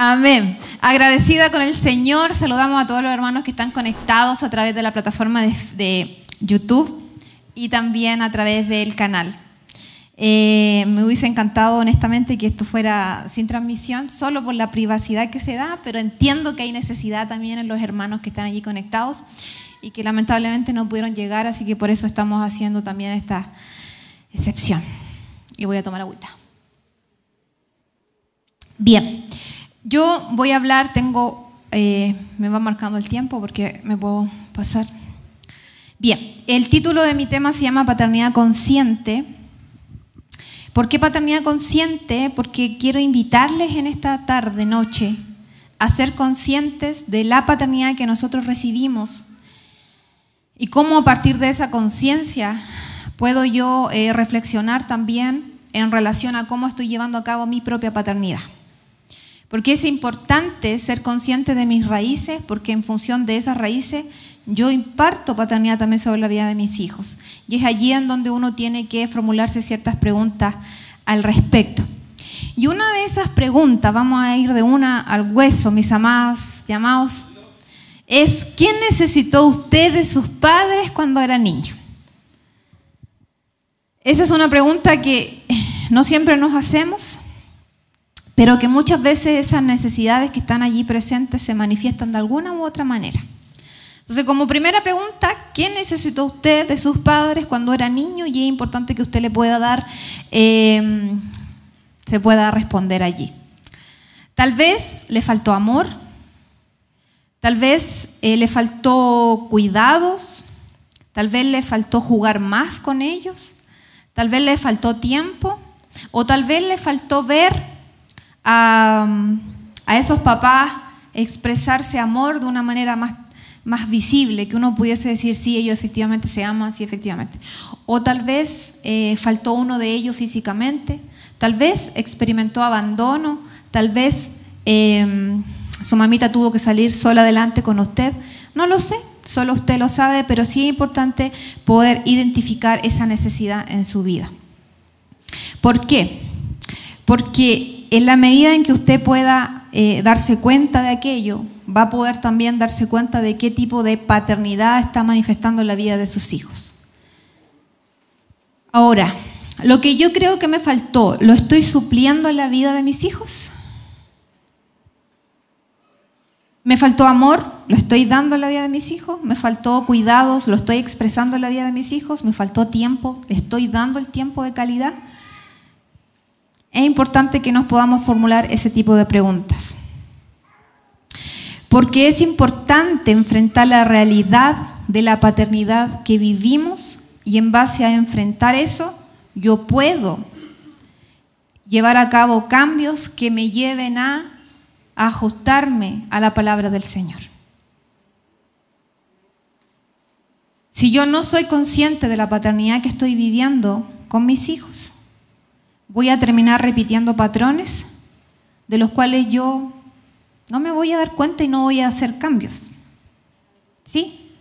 Amén. Agradecida con el Señor, saludamos a todos los hermanos que están conectados a través de la plataforma de, YouTube y también a través del canal. Eh, me hubiese encantado honestamente que esto fuera sin transmisión, solo por la privacidad que se da, pero entiendo que hay necesidad también en los hermanos que están allí conectados y que lamentablemente no pudieron llegar, así que por eso estamos haciendo también esta excepción. Y voy a tomar agüita. Bien. Yo voy a hablar, tengo, eh, me va marcando el tiempo porque me puedo pasar. Bien, el título de mi tema se llama Paternidad Consciente. ¿Por qué paternidad consciente? Porque quiero invitarles en esta tarde, noche, a ser conscientes de la paternidad que nosotros recibimos y cómo a partir de esa conciencia puedo yo eh, reflexionar también en relación a cómo estoy llevando a cabo mi propia paternidad. Porque es importante ser consciente de mis raíces, porque en función de esas raíces yo imparto paternidad también sobre la vida de mis hijos. Y es allí en donde uno tiene que formularse ciertas preguntas al respecto. Y una de esas preguntas, vamos a ir de una al hueso, mis amados llamados, es ¿quién necesitó usted de sus padres cuando era niño? Esa es una pregunta que no siempre nos hacemos pero que muchas veces esas necesidades que están allí presentes se manifiestan de alguna u otra manera. Entonces, como primera pregunta, ¿qué necesitó usted de sus padres cuando era niño? Y es importante que usted le pueda dar, eh, se pueda responder allí. Tal vez le faltó amor, tal vez eh, le faltó cuidados, tal vez le faltó jugar más con ellos, tal vez le faltó tiempo, o tal vez le faltó ver a, esos papás expresarse amor de una manera más, más visible, que uno pudiese decir, sí, ellos efectivamente se aman, sí, efectivamente. O tal vez eh, faltó uno de ellos físicamente, tal vez experimentó abandono, tal vez em, su mamita tuvo que salir sola adelante con usted, no lo sé, solo usted lo sabe, pero sí es importante poder identificar esa necesidad en su vida. ¿Por qué? Porque en la medida en que usted pueda eh, darse cuenta de aquello, va a poder también darse cuenta de qué tipo de paternidad está manifestando la vida de sus hijos. Ahora, lo que yo creo que me faltó, ¿lo estoy supliendo en la vida de mis hijos? ¿Me faltó amor? ¿Lo estoy dando en la vida de mis hijos? ¿Me faltó cuidados? ¿Lo estoy expresando en la vida de mis hijos? ¿Me faltó tiempo? ¿Le estoy dando el tiempo de calidad? Es importante que nos podamos formular ese tipo de preguntas. Porque es importante enfrentar la realidad de la paternidad que vivimos y en base a enfrentar eso, yo puedo llevar a cabo cambios que me lleven a ajustarme a la palabra del Señor. Si yo no soy consciente de la paternidad que estoy viviendo con mis hijos, voy a terminar repitiendo patrones de los cuales yo no me voy a dar cuenta y no voy a hacer cambios. ¿Sí?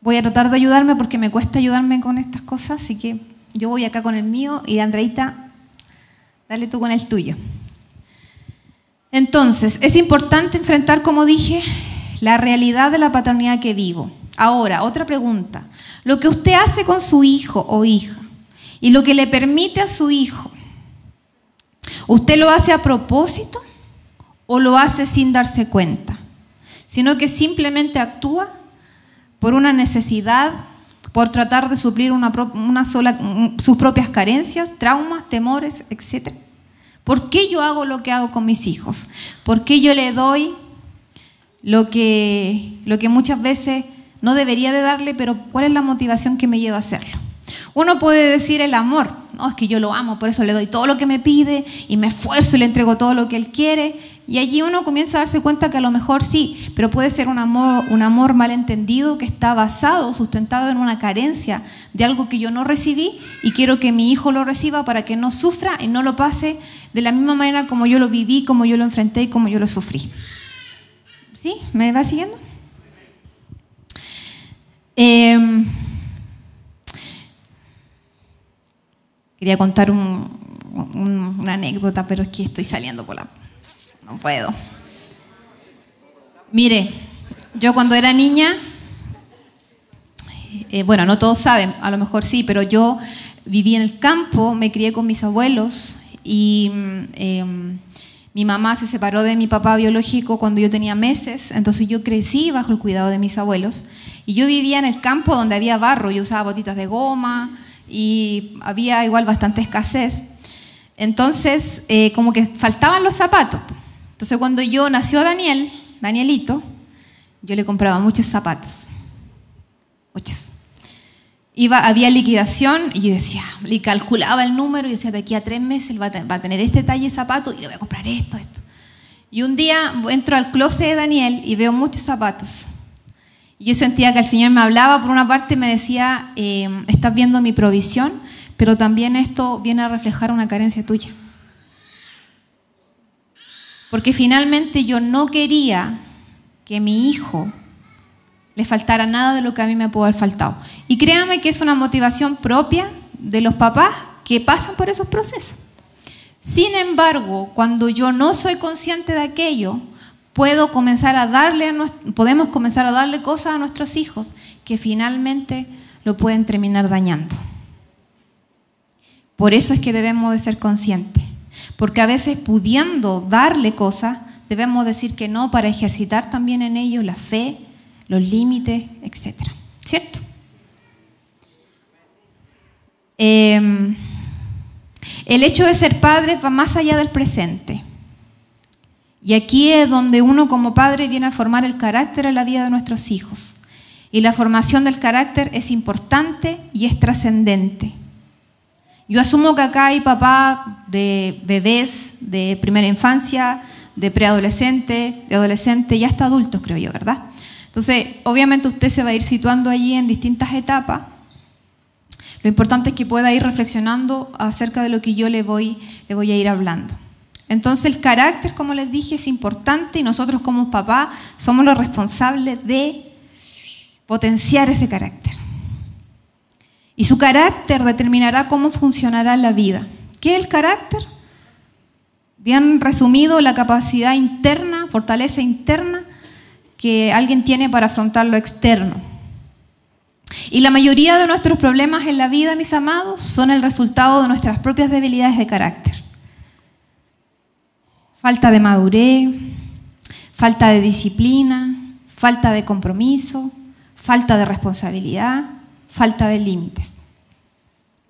Voy a tratar de ayudarme porque me cuesta ayudarme con estas cosas, así que yo voy acá con el mío y Andreita, dale tú con el tuyo. Entonces, es importante enfrentar, como dije, la realidad de la paternidad que vivo. Ahora, otra pregunta. Lo que usted hace con su hijo o hija, y lo que le permite a su hijo. ¿Usted lo hace a propósito o lo hace sin darse cuenta? Sino que simplemente actúa por una necesidad, por tratar de suplir una, sola, sus propias carencias, traumas, temores, etc. ¿Por qué yo hago lo que hago con mis hijos? ¿Por qué yo le doy lo que, lo que muchas veces no debería de darle, pero cuál es la motivación que me lleva a hacerlo? Uno puede decir el amor, no, es que yo lo amo, por eso le doy todo lo que me pide y me esfuerzo y le entrego todo lo que él quiere. Y allí uno comienza a darse cuenta que a lo mejor sí, pero puede ser un amor, un amor que está basado, sustentado en una carencia de algo que yo no recibí y quiero que mi hijo lo reciba para que no sufra y no lo pase de la misma manera como yo lo viví, como yo lo enfrenté y como yo lo sufrí. ¿Sí? ¿Me va siguiendo? Eh, Quería contar una anécdota, pero es que estoy saliendo por la... no puedo. Mire, yo cuando era niña, eh, bueno, no todos saben, a lo mejor sí, pero yo viví en el campo, me crié con mis abuelos y em, mi mamá se separó de mi papá biológico cuando yo tenía meses, entonces yo crecí bajo el cuidado de mis abuelos y yo vivía en el campo donde había barro, yo usaba botitas de goma y había igual bastante escasez. Entonces, eh, como que faltaban los zapatos. Entonces, cuando yo nació Daniel, Danielito, yo le compraba muchos zapatos. Muchos. Iba, había liquidación y yo decía, le calculaba el número y decía, de aquí a tres meses va a, tener este talle de zapato y le voy a comprar esto, esto. Y un día entro al closet de Daniel y veo muchos zapatos. Y yo sentía que el Señor me hablaba, por una parte me decía, eh, estás viendo mi provisión, pero también esto viene a reflejar una carencia tuya. Porque finalmente yo no quería que mi hijo le faltara nada de lo que a mí me pudo haber faltado. Y créame que es una motivación propia de los papás que pasan por esos procesos. Sin embargo, cuando yo no soy consciente de aquello, puedo comenzar a darle podemos comenzar a darle cosas a nuestros hijos que finalmente lo pueden terminar dañando. Por eso es que debemos de ser conscientes. Porque a veces pudiendo darle cosas, debemos decir que no para ejercitar también en ellos la fe, los límites, etc. ¿Cierto? Em, el hecho de ser padre va más allá del presente. Y aquí es donde uno como padre viene a formar el carácter en la vida de nuestros hijos. Y la formación del carácter es importante y es trascendente. Yo asumo que acá hay papás de bebés de primera infancia, de preadolescente, de adolescente y hasta adultos, creo yo, ¿verdad? Entonces, obviamente usted se va a ir situando allí en distintas etapas. Lo importante es que pueda ir reflexionando acerca de lo que yo le voy, le voy a ir hablando. Entonces, el carácter, como les dije, es importante y nosotros como papás somos los responsables de potenciar ese carácter. Y su carácter determinará cómo funcionará la vida. ¿Qué es el carácter? Bien resumido, la capacidad interna, fortaleza interna que alguien tiene para afrontar lo externo. Y la mayoría de nuestros problemas en la vida, mis amados, son el resultado de nuestras propias debilidades de carácter. Falta de madurez, falta de disciplina, falta de compromiso, falta de responsabilidad, falta de límites.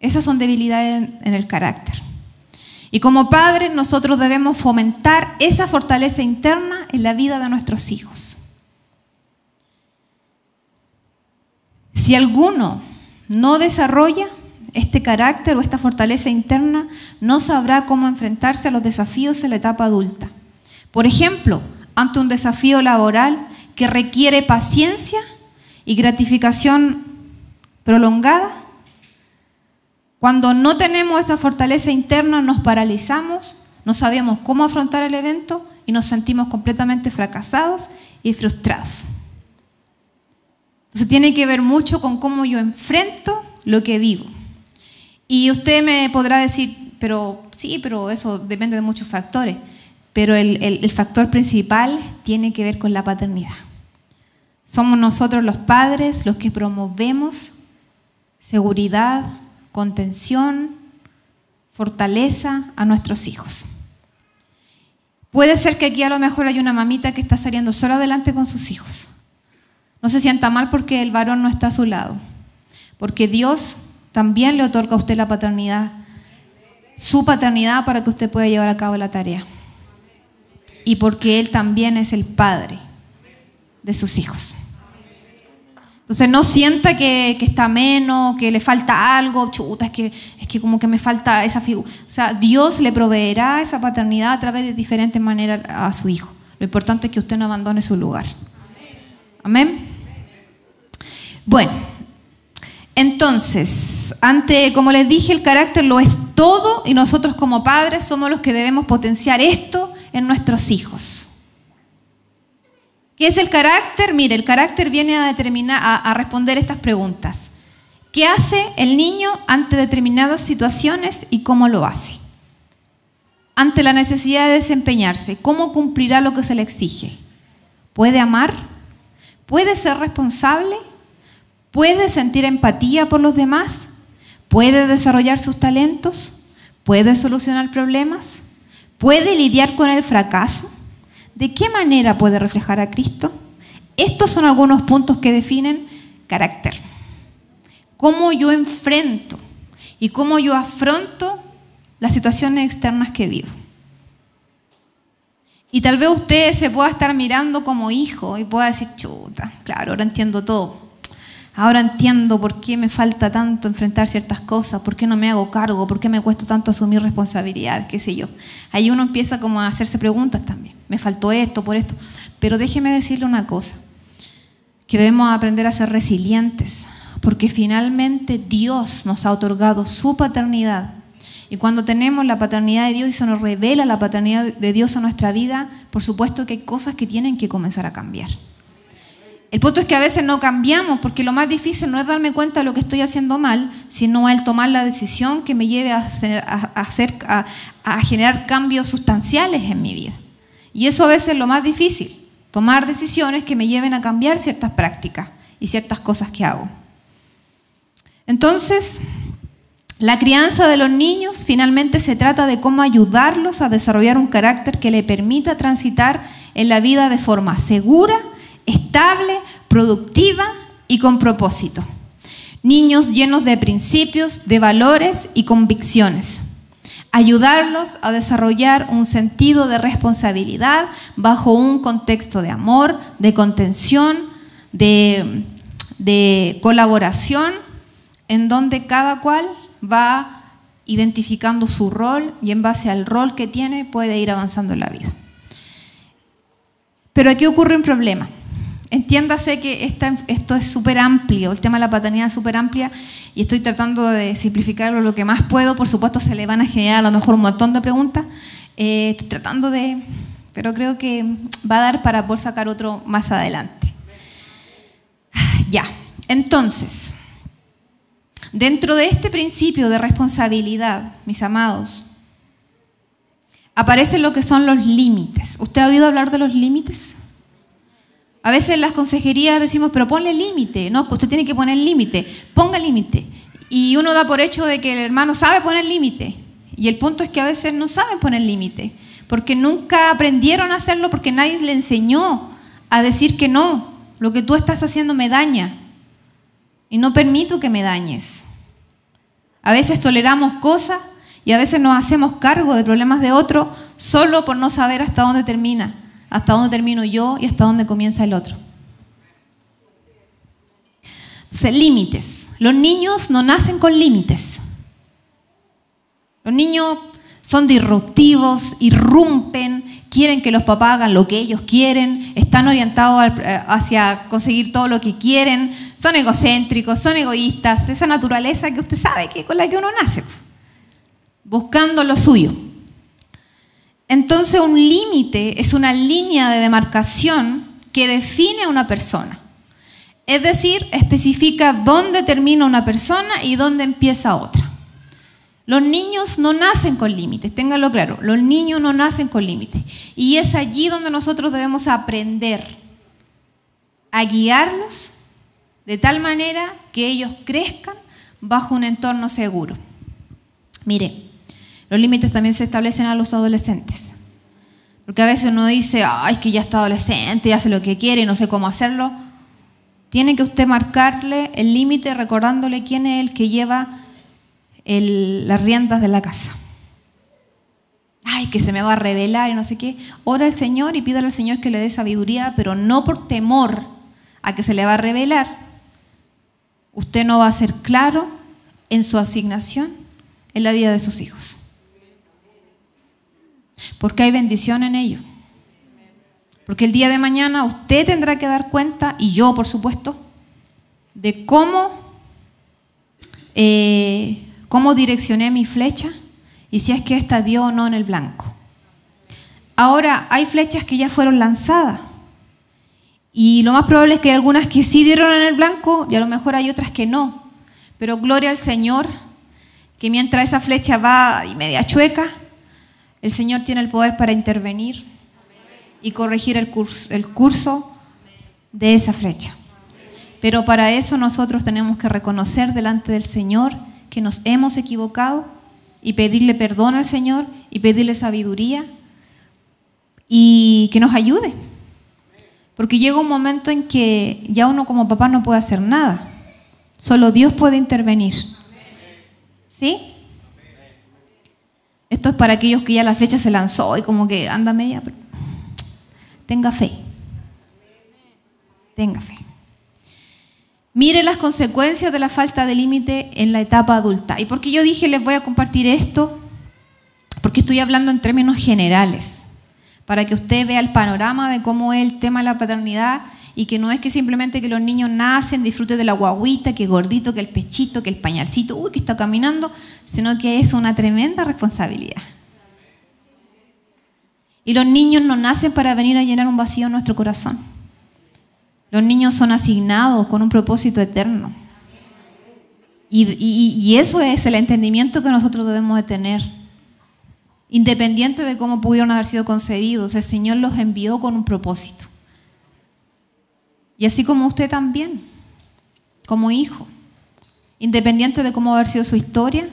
Esas son debilidades en el carácter. Y como padres nosotros debemos fomentar esa fortaleza interna en la vida de nuestros hijos. Si alguno no desarrolla este carácter o esta fortaleza interna, no sabrá cómo enfrentarse a los desafíos en la etapa adulta. Por ejemplo, ante un desafío laboral que requiere paciencia y gratificación prolongada, cuando no tenemos esa fortaleza interna nos paralizamos, no sabemos cómo afrontar el evento y nos sentimos completamente fracasados y frustrados. Entonces tiene que ver mucho con cómo yo enfrento lo que vivo. Y usted me podrá decir, pero sí, pero eso depende de muchos factores. Pero el, factor principal tiene que ver con la paternidad. Somos nosotros los padres los que promovemos seguridad, contención, fortaleza a nuestros hijos. Puede ser que aquí a lo mejor hay una mamita que está saliendo sola adelante con sus hijos. No se sienta mal porque el varón no está a su lado, porque Dios también le otorga a usted la paternidad, su paternidad para que usted pueda llevar a cabo la tarea. Y porque Él también es el Padre de sus hijos. Entonces no sienta que, está menos, que le falta algo, chuta, es que, es que como que me falta esa figura. O sea, Dios le proveerá esa paternidad a través de diferentes maneras a su hijo. Lo importante es que usted no abandone su lugar. Amén. Bueno, entonces, ante, como les dije, el carácter lo es todo y nosotros como padres somos los que debemos potenciar esto en nuestros hijos. ¿Qué es el carácter? Mire, el carácter viene a, determinar, a, responder estas preguntas. ¿Qué hace el niño ante determinadas situaciones y cómo lo hace? ante la necesidad de desempeñarse, ¿cómo cumplirá lo que se le exige? ¿Puede amar? ¿Puede ser responsable? ¿Puede sentir empatía por los demás? ¿Puede desarrollar sus talentos? ¿Puede solucionar problemas? ¿Puede lidiar con el fracaso? ¿De qué manera puede reflejar a Cristo? Estos son algunos puntos que definen carácter. Cómo yo enfrento y cómo yo afronto las situaciones externas que vivo. Y tal vez usted se pueda estar mirando como hijo y pueda decir, chuta, claro, ahora entiendo todo. Ahora entiendo por qué me falta tanto enfrentar ciertas cosas, por qué no me hago cargo, por qué me cuesta tanto asumir responsabilidades, qué sé yo. Ahí uno empieza como a hacerse preguntas también. Me faltó esto, por esto. Pero déjeme decirle una cosa, que debemos aprender a ser resilientes, porque finalmente Dios nos ha otorgado su paternidad. Y cuando tenemos la paternidad de Dios y se nos revela la paternidad de Dios en nuestra vida, por supuesto que hay cosas que tienen que comenzar a cambiar. El punto es que a veces no cambiamos, porque lo más difícil no es darme cuenta de lo que estoy haciendo mal, sino el tomar la decisión que me lleve a, hacer, a, generar cambios sustanciales en mi vida. Y eso a veces es lo más difícil, tomar decisiones que me lleven a cambiar ciertas prácticas y ciertas cosas que hago. Entonces, la crianza de los niños finalmente se trata de cómo ayudarlos a desarrollar un carácter que le permita transitar en la vida de forma segura, estable, productiva y con propósito. Niños llenos de principios, de valores y convicciones. Ayudarlos a desarrollar un sentido de responsabilidad bajo un contexto de amor, de contención, de, colaboración, en donde cada cual va identificando su rol y en base al rol que tiene puede ir avanzando en la vida. Pero aquí ocurre un problema. Entiéndase que esto es súper amplio, el tema de la paternidad es súper amplia y estoy tratando de simplificarlo lo que más puedo. Por supuesto, se le van a generar a lo mejor un montón de preguntas. Eh, estoy tratando de, pero creo que va a dar para poder sacar otro más adelante. Ya, entonces, dentro de este principio de responsabilidad, mis amados, aparecen lo que son los límites. ¿Usted ha oído hablar de los límites? A veces las consejerías decimos, pero ponle límite. No, usted tiene que poner límite. Ponga límite. Y uno da por hecho de que el hermano sabe poner límite. Y el punto es que a veces no saben poner límite. Porque nunca aprendieron a hacerlo porque nadie le enseñó a decir que no. Lo que tú estás haciendo me daña. Y no permito que me dañes. A veces toleramos cosas y a veces nos hacemos cargo de problemas de otro solo por no saber hasta dónde termina hasta dónde termino yo y hasta dónde comienza el otro. Entonces, límites. Los niños no nacen con límites. Los niños son disruptivos, irrumpen, quieren que los papás hagan lo que ellos quieren, están orientados eh, hacia conseguir todo lo que quieren, son egocéntricos, son egoístas, esa naturaleza que usted sabe que con la que uno nace, buscando lo suyo. Entonces un límite es una línea de demarcación que define a una persona. Es decir, especifica dónde termina una persona y dónde empieza otra. Los niños no nacen con límites, ténganlo claro, los niños no nacen con límites. Y es allí donde nosotros debemos aprender a guiarlos de tal manera que ellos crezcan bajo un entorno seguro. Mire, los límites también se establecen a los adolescentes. Porque a veces uno dice, ay, que ya está adolescente, ya hace lo que quiere y no sé cómo hacerlo. Tiene que usted marcarle el límite recordándole quién es el que lleva las riendas de la casa. Ay, que se me va a revelar y no sé qué. Ora al Señor y pídale al Señor que le dé sabiduría, pero no por temor a que se le va a revelar. Usted no va a ser claro en su asignación en la vida de sus hijos porque hay bendición en ello. Porque el día de mañana usted tendrá que dar cuenta, y yo por supuesto, de cómo, eh, cómo direccioné mi flecha y si es que esta dio o no en el blanco. Ahora, hay flechas que ya fueron lanzadas. Y lo más probable es que hay algunas que sí dieron en el blanco y a lo mejor hay otras que no. Pero gloria al Señor, que mientras esa flecha va y media chueca, el Señor tiene el poder para intervenir y corregir el curso, el curso de esa flecha. Pero para eso nosotros tenemos que reconocer delante del Señor que nos hemos equivocado y pedirle perdón al Señor y pedirle sabiduría y que nos ayude. Porque llega un momento en que ya uno como papá no puede hacer nada. Solo Dios puede intervenir. ¿Sí? Esto es para aquellos que ya la flecha se lanzó y como que anda media. Tenga fe. Tenga fe. Mire las consecuencias de la falta de límite en la etapa adulta. ¿Y por qué yo dije les voy a compartir esto? Porque estoy hablando en términos generales, para que usted vea el panorama de cómo es el tema de la paternidad y que no es que simplemente que los niños nacen, disfruten de la guaguita, que gordito, que el pechito, que el pañalcito, uy, que está caminando, sino que es una tremenda responsabilidad. Y los niños no nacen para venir a llenar un vacío en nuestro corazón. Los niños son asignados con un propósito eterno. Y, eso es el entendimiento que nosotros debemos de tener. Independiente de cómo pudieron haber sido concebidos, el Señor los envió con un propósito. Y así como usted también, como hijo. Independiente de cómo haber sido su historia,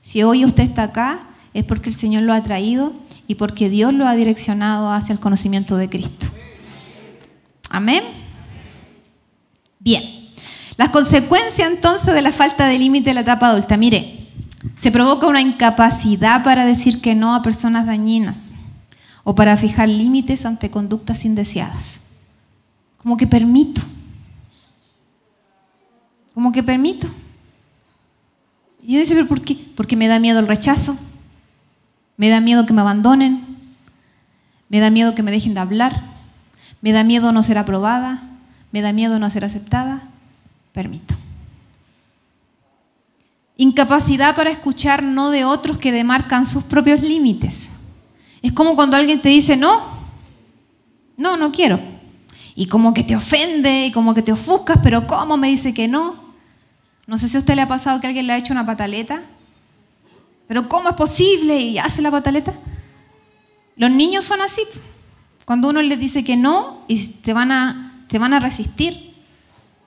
si hoy usted está acá, es porque el Señor lo ha traído y porque Dios lo ha direccionado hacia el conocimiento de Cristo. Amén. Bien, las consecuencias entonces de la falta de límite de la etapa adulta. Mire, se provoca una incapacidad para decir que no a personas dañinas o para fijar límites ante conductas indeseadas. Como que permito. Como que permito. Y yo dice, pero ¿por qué? Porque me da miedo el rechazo. Me da miedo que me abandonen. Me da miedo que me dejen de hablar. Me da miedo no ser aprobada me da miedo no ser aceptada, permito. Incapacidad para escuchar no de otros que demarcan sus propios límites. Es como cuando alguien te dice no, no, no quiero. Y como que te ofende y como que te ofuscas, pero ¿cómo me dice que no? No sé si a usted le ha pasado que alguien le ha hecho una pataleta. Pero ¿cómo es posible? Y hace la pataleta. Los niños son así. Cuando uno les dice que no y te van a se van a resistir.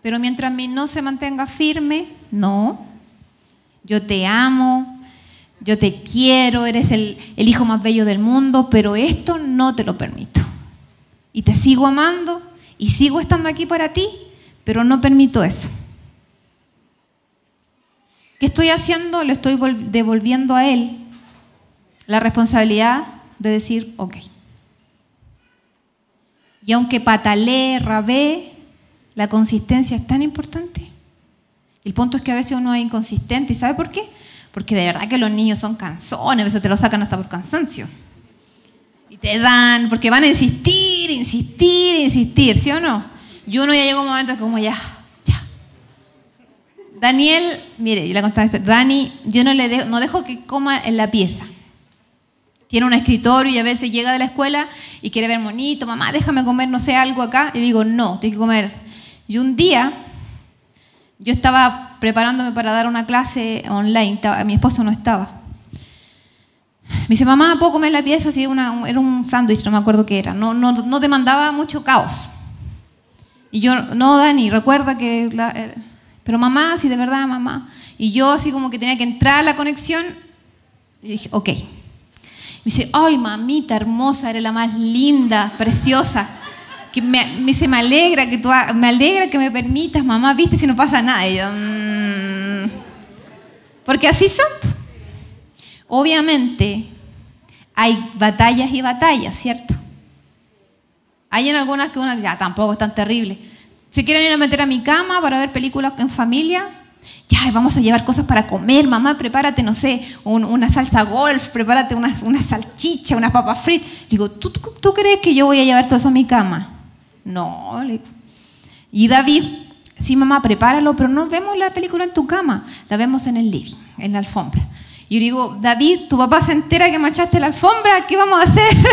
Pero mientras mí no se mantenga firme, no. Yo te amo, yo te quiero, eres el, el hijo más bello del mundo, pero esto no te lo permito. Y te sigo amando y sigo estando aquí para ti, pero no permito eso. ¿Qué estoy haciendo? Le estoy devolviendo a él la responsabilidad de decir, ok. Y aunque patalee, rabé, la consistencia es tan importante. El punto es que a veces uno es inconsistente. ¿Y sabe por qué? Porque de verdad que los niños son canzones, a veces te lo sacan hasta por cansancio. Te dan, porque van a insistir, insistir, insistir, ¿sí o no? Y uno ya llega un momento que como ya, ya. Daniel, mire, yo le contaba esto, Dani, yo no le dejo, no dejo que coma en la pieza tiene un escritorio y a veces llega de la escuela y quiere ver monito, mamá, déjame comer, no sé, algo acá. Y digo, no, tienes que comer. Y un día yo estaba preparándome para dar una clase online, mi esposo no estaba. Me dice, mamá, ¿puedo comer la pieza? Sí, una, era un sándwich, no me acuerdo qué era. No, no, no demandaba mucho caos. Y yo, no, Dani, recuerda que... Eh, pero mamá, sí, de verdad, mamá. Y yo así como que tenía que entrar a la conexión y dije, ok, me dice, ay, mamita hermosa, eres la más linda, preciosa. Que me, dice, me alegra que tú, me alegra que me permitas, mamá, viste si no pasa nada. Y yo, mm". porque así son. Obviamente, hay batallas y batallas, ¿cierto? Hay en algunas que una ya tampoco es tan terrible. Si quieren ir a meter a mi cama para ver películas en familia, ya, vamos a llevar cosas para comer, mamá, prepárate, no sé, una salsa golf, prepárate una, una salchicha, unas papas fritas. digo, ¿tú, ¿tú, crees que yo voy a llevar todo eso a mi cama? No. Y David, sí, mamá, prepáralo, pero no vemos la película en tu cama, la vemos en el living, en la alfombra. Y yo digo, David, tu papá se entera que manchaste la alfombra, ¿qué vamos a hacer?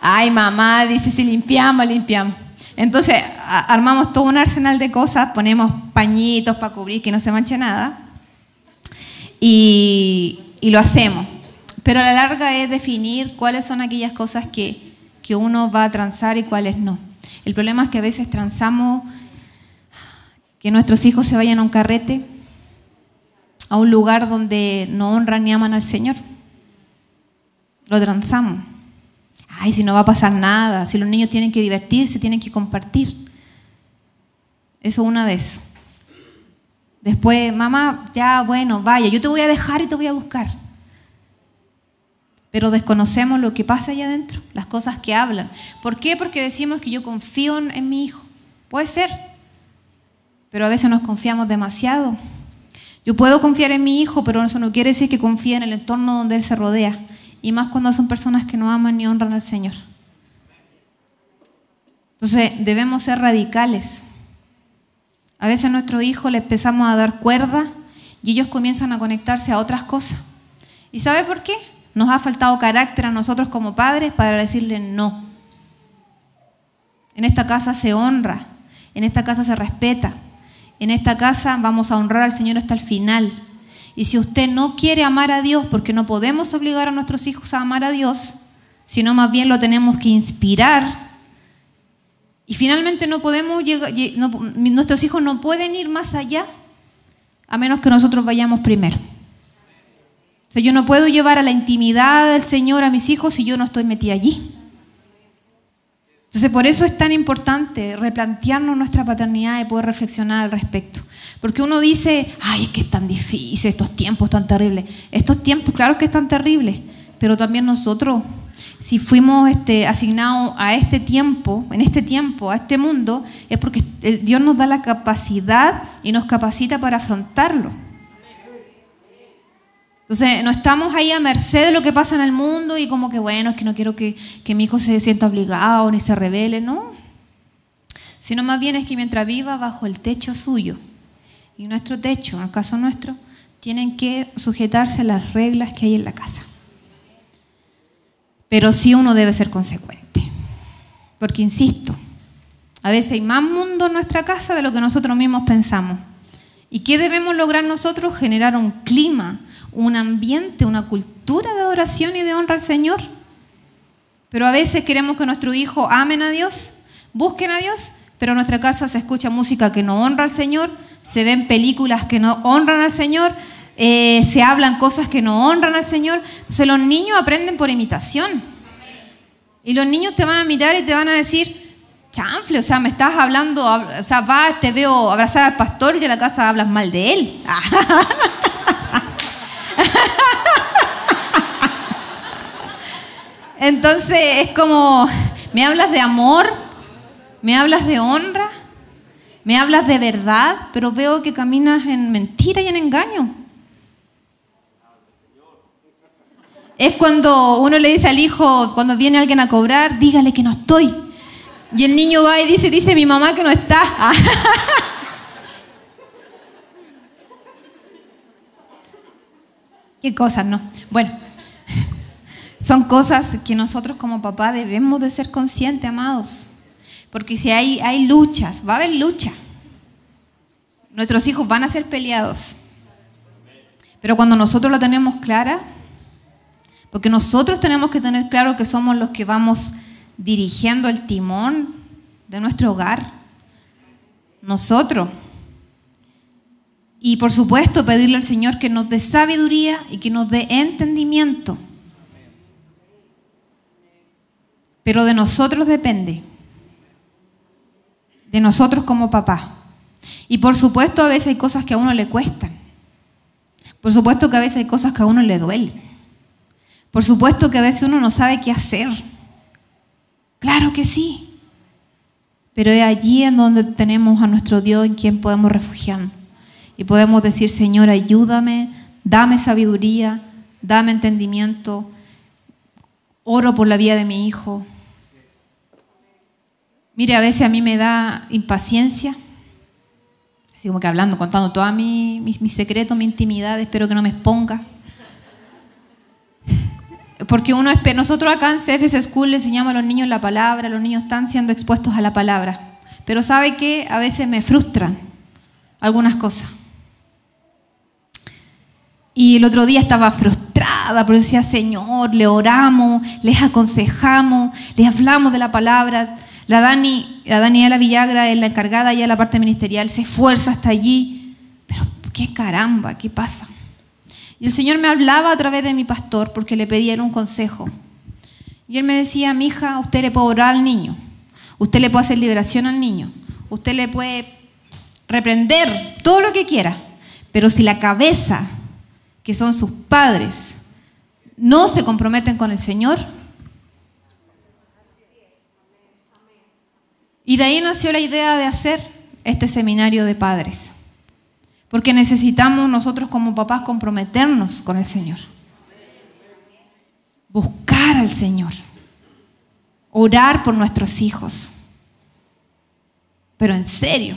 Ay, mamá, dice, si limpiamos, limpiamos. Entonces armamos todo un arsenal de cosas, ponemos pañitos para cubrir que no se manche nada y, lo hacemos. Pero a la larga es definir cuáles son aquellas cosas que, que uno va a transar y cuáles no. El problema es que a veces transamos que nuestros hijos se vayan a un carrete, a un lugar donde no honran ni aman al Señor. Lo transamos. Ay, si no va a pasar nada, si los niños tienen que divertirse, tienen que compartir. Eso una vez. Después, mamá, ya bueno, vaya, yo te voy a dejar y te voy a buscar. Pero desconocemos lo que pasa allá adentro, las cosas que hablan. ¿Por qué? Porque decimos que yo confío en mi hijo. Puede ser, pero a veces nos confiamos demasiado. Yo puedo confiar en mi hijo, pero eso no quiere decir que confíe en el entorno donde él se rodea. Y más cuando son personas que no aman ni honran al Señor. Entonces debemos ser radicales. A veces a nuestros hijos les empezamos a dar cuerda y ellos comienzan a conectarse a otras cosas. ¿Y sabe por qué? Nos ha faltado carácter a nosotros como padres para decirle no. En esta casa se honra, en esta casa se respeta, en esta casa vamos a honrar al Señor hasta el final. Y si usted no quiere amar a Dios, porque no podemos obligar a nuestros hijos a amar a Dios, sino más bien lo tenemos que inspirar. Y finalmente no podemos llegar, nuestros hijos no pueden ir más allá a menos que nosotros vayamos primero. O sea, yo no puedo llevar a la intimidad del Señor a mis hijos si yo no estoy metida allí. Entonces, por eso es tan importante replantearnos nuestra paternidad y poder reflexionar al respecto. Porque uno dice, ay, es que es tan difícil, estos tiempos tan terribles. Estos tiempos, claro que están terribles, pero también nosotros, si fuimos este, asignados a este tiempo, en este tiempo, a este mundo, es porque Dios nos da la capacidad y nos capacita para afrontarlo. Entonces, no estamos ahí a merced de lo que pasa en el mundo y como que, bueno, es que no quiero que, mi hijo se sienta obligado ni se revele, no. Sino más bien es que mientras viva bajo el techo suyo y nuestro techo, en el caso nuestro, tienen que sujetarse a las reglas que hay en la casa. Pero sí uno debe ser consecuente. Porque, insisto, a veces hay más mundo en nuestra casa de lo que nosotros mismos pensamos. ¿Y qué debemos lograr nosotros? Generar un clima un ambiente, una cultura de adoración y de honra al Señor. Pero a veces queremos que nuestro hijo amen a Dios, busquen a Dios, pero en nuestra casa se escucha música que no honra al Señor, se ven películas que no honran al Señor, eh, se hablan cosas que no honran al Señor. Entonces los niños aprenden por imitación. Y los niños te van a mirar y te van a decir, chanfle, o sea, me estás hablando, o sea, vas, te veo abrazar al pastor y en la casa hablas mal de él. Entonces es como, me hablas de amor, me hablas de honra, me hablas de verdad, pero veo que caminas en mentira y en engaño. Es cuando uno le dice al hijo, cuando viene alguien a cobrar, dígale que no estoy. Y el niño va y dice, dice mi mamá que no está. Qué cosas, ¿no? Bueno, son cosas que nosotros como papá debemos de ser conscientes, amados. Porque si hay, hay luchas, va a haber lucha. Nuestros hijos van a ser peleados. Pero cuando nosotros lo tenemos clara, porque nosotros tenemos que tener claro que somos los que vamos dirigiendo el timón de nuestro hogar. Nosotros. Y por supuesto pedirle al Señor que nos dé sabiduría y que nos dé entendimiento. Pero de nosotros depende. De nosotros como papá. Y por supuesto a veces hay cosas que a uno le cuestan. Por supuesto que a veces hay cosas que a uno le duelen. Por supuesto que a veces uno no sabe qué hacer. Claro que sí. Pero es allí en donde tenemos a nuestro Dios en quien podemos refugiarnos. Y podemos decir, Señor, ayúdame, dame sabiduría, dame entendimiento, oro por la vida de mi hijo. Mire, a veces a mí me da impaciencia, así como que hablando, contando todo mi, mis, mis secretos, mi intimidad, espero que no me exponga. Porque uno nosotros acá en CFS School le enseñamos a los niños la palabra, los niños están siendo expuestos a la palabra. Pero sabe que a veces me frustran algunas cosas. Y el otro día estaba frustrada pero decía, Señor, le oramos, les aconsejamos, les hablamos de la palabra. La, Dani, la Daniela Villagra es la encargada ya de la parte ministerial, se esfuerza hasta allí. Pero qué caramba, ¿qué pasa? Y el Señor me hablaba a través de mi pastor porque le pedía un consejo. Y él me decía, mi hija, usted le puede orar al niño, usted le puede hacer liberación al niño, usted le puede reprender todo lo que quiera, pero si la cabeza, que son sus padres, no se comprometen con el Señor, y de ahí nació la idea de hacer este seminario de padres, porque necesitamos nosotros como papás comprometernos con el Señor, buscar al Señor, orar por nuestros hijos, pero en serio.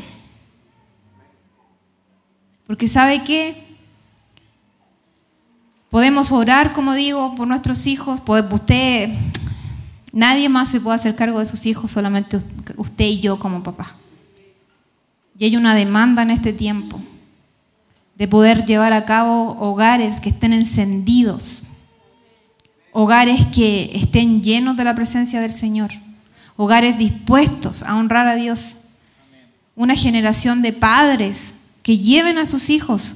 Porque sabe qué? Podemos orar, como digo, por nuestros hijos. Usted, nadie más se puede hacer cargo de sus hijos, solamente usted y yo como papá. Y hay una demanda en este tiempo de poder llevar a cabo hogares que estén encendidos, hogares que estén llenos de la presencia del Señor, hogares dispuestos a honrar a Dios, una generación de padres que lleven a sus hijos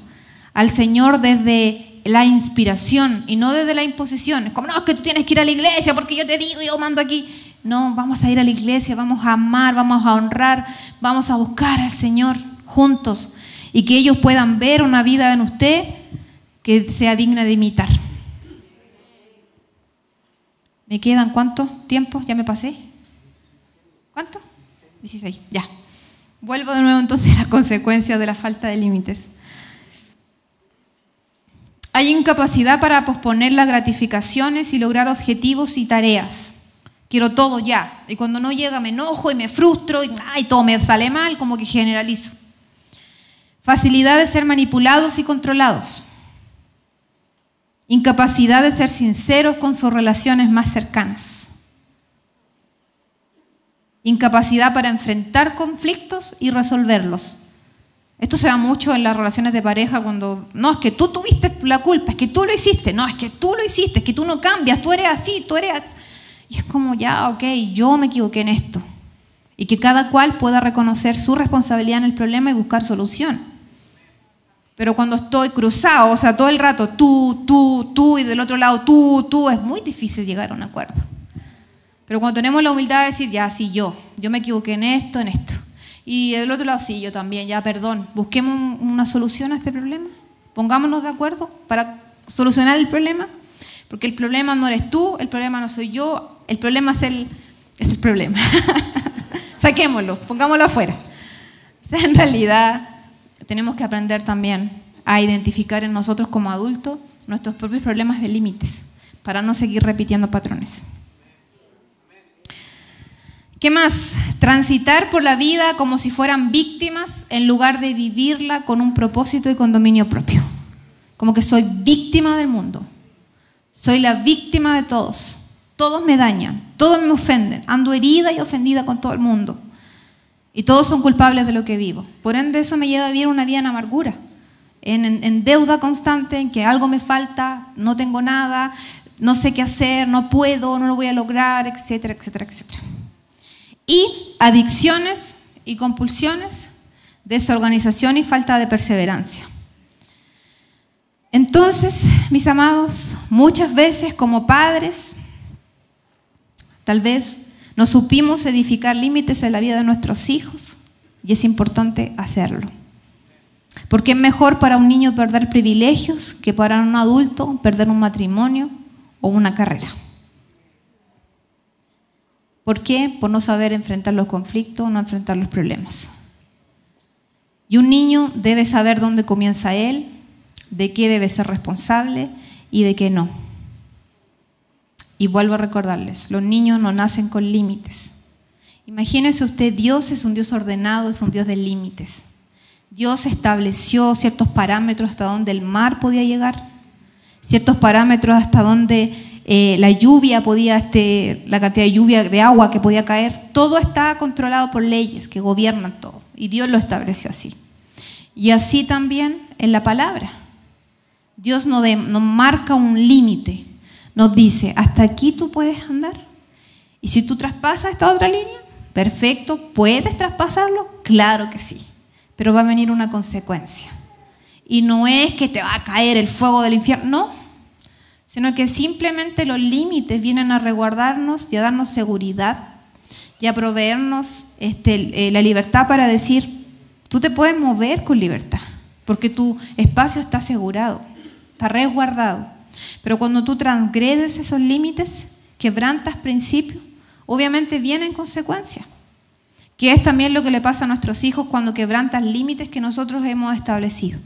al Señor desde la inspiración y no desde la imposición. Es como, no, es que tú tienes que ir a la iglesia porque yo te digo, yo mando aquí. No, vamos a ir a la iglesia, vamos a amar, vamos a honrar, vamos a buscar al Señor juntos y que ellos puedan ver una vida en usted que sea digna de imitar. ¿Me quedan cuánto tiempo? ¿Ya me pasé? ¿Cuánto? 16, ya. Vuelvo de nuevo entonces a las consecuencias de la falta de límites. Hay incapacidad para posponer las gratificaciones y lograr objetivos y tareas. Quiero todo ya. Y cuando no llega me enojo y me frustro y todo me sale mal, como que generalizo. Facilidad de ser manipulados y controlados. Incapacidad de ser sinceros con sus relaciones más cercanas incapacidad para enfrentar conflictos y resolverlos. Esto se da mucho en las relaciones de pareja cuando, no, es que tú tuviste la culpa, es que tú lo hiciste, no, es que tú lo hiciste, es que tú no cambias, tú eres así, tú eres... Así. Y es como, ya, ok, yo me equivoqué en esto. Y que cada cual pueda reconocer su responsabilidad en el problema y buscar solución. Pero cuando estoy cruzado, o sea, todo el rato tú, tú, tú, y del otro lado tú, tú, es muy difícil llegar a un acuerdo. Pero cuando tenemos la humildad de decir, ya, sí, yo, yo me equivoqué en esto, en esto. Y del otro lado, sí, yo también, ya, perdón. Busquemos una solución a este problema. Pongámonos de acuerdo para solucionar el problema. Porque el problema no eres tú, el problema no soy yo, el problema es el, es el problema. Saquémoslo, pongámoslo afuera. O sea, en realidad tenemos que aprender también a identificar en nosotros como adultos nuestros propios problemas de límites para no seguir repitiendo patrones. ¿Qué más? Transitar por la vida como si fueran víctimas en lugar de vivirla con un propósito y con dominio propio. Como que soy víctima del mundo. Soy la víctima de todos. Todos me dañan, todos me ofenden. Ando herida y ofendida con todo el mundo. Y todos son culpables de lo que vivo. Por ende, eso me lleva a vivir una vida en amargura, en, deuda constante, en que algo me falta, no tengo nada, no sé qué hacer, no puedo, no lo voy a lograr, etcétera, etcétera, etcétera y adicciones y compulsiones, desorganización y falta de perseverancia. Entonces, mis amados, muchas veces como padres, tal vez no supimos edificar límites en la vida de nuestros hijos y es importante hacerlo. Porque es mejor para un niño perder privilegios que para un adulto perder un matrimonio o una carrera. ¿Por qué? Por no saber enfrentar los conflictos, no enfrentar los problemas. Y un niño debe saber dónde comienza él, de qué debe ser responsable y de qué no. Y vuelvo a recordarles, los niños no nacen con límites. Imagínese usted, Dios es un Dios ordenado, es un Dios de límites. Dios estableció ciertos parámetros hasta donde el mar podía llegar, ciertos parámetros hasta donde eh, la lluvia podía, este, la cantidad de lluvia, de agua que podía caer, todo está controlado por leyes que gobiernan todo. Y Dios lo estableció así. Y así también en la palabra. Dios nos, nos marca un límite, nos dice, hasta aquí tú puedes andar. Y si tú traspasas esta otra línea, perfecto, ¿puedes traspasarlo? Claro que sí, pero va a venir una consecuencia. Y no es que te va a caer el fuego del infierno, no, sino que simplemente los límites vienen a resguardarnos y a darnos seguridad y a proveernos este, eh, la libertad para decir, tú te puedes mover con libertad, porque tu espacio está asegurado, está resguardado. Pero cuando tú transgredes esos límites, quebrantas principios, obviamente vienen consecuencias, que es también lo que le pasa a nuestros hijos cuando quebrantas límites que nosotros hemos establecido.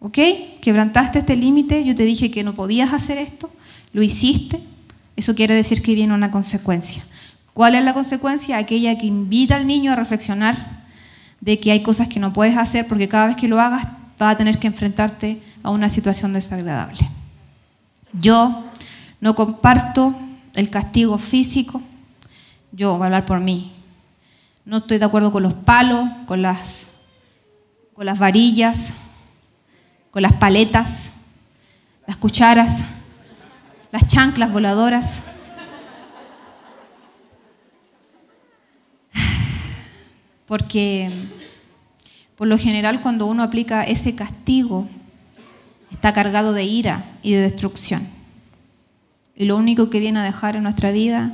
¿Ok? Quebrantaste este límite, yo te dije que no podías hacer esto, lo hiciste, eso quiere decir que viene una consecuencia. ¿Cuál es la consecuencia? Aquella que invita al niño a reflexionar de que hay cosas que no puedes hacer porque cada vez que lo hagas vas a tener que enfrentarte a una situación desagradable. Yo no comparto el castigo físico, yo voy a hablar por mí. No estoy de acuerdo con los palos, con las, con las varillas, con las paletas, las cucharas, las chanclas voladoras. Porque por lo general cuando uno aplica ese castigo está cargado de ira y de destrucción. Y lo único que viene a dejar en nuestra vida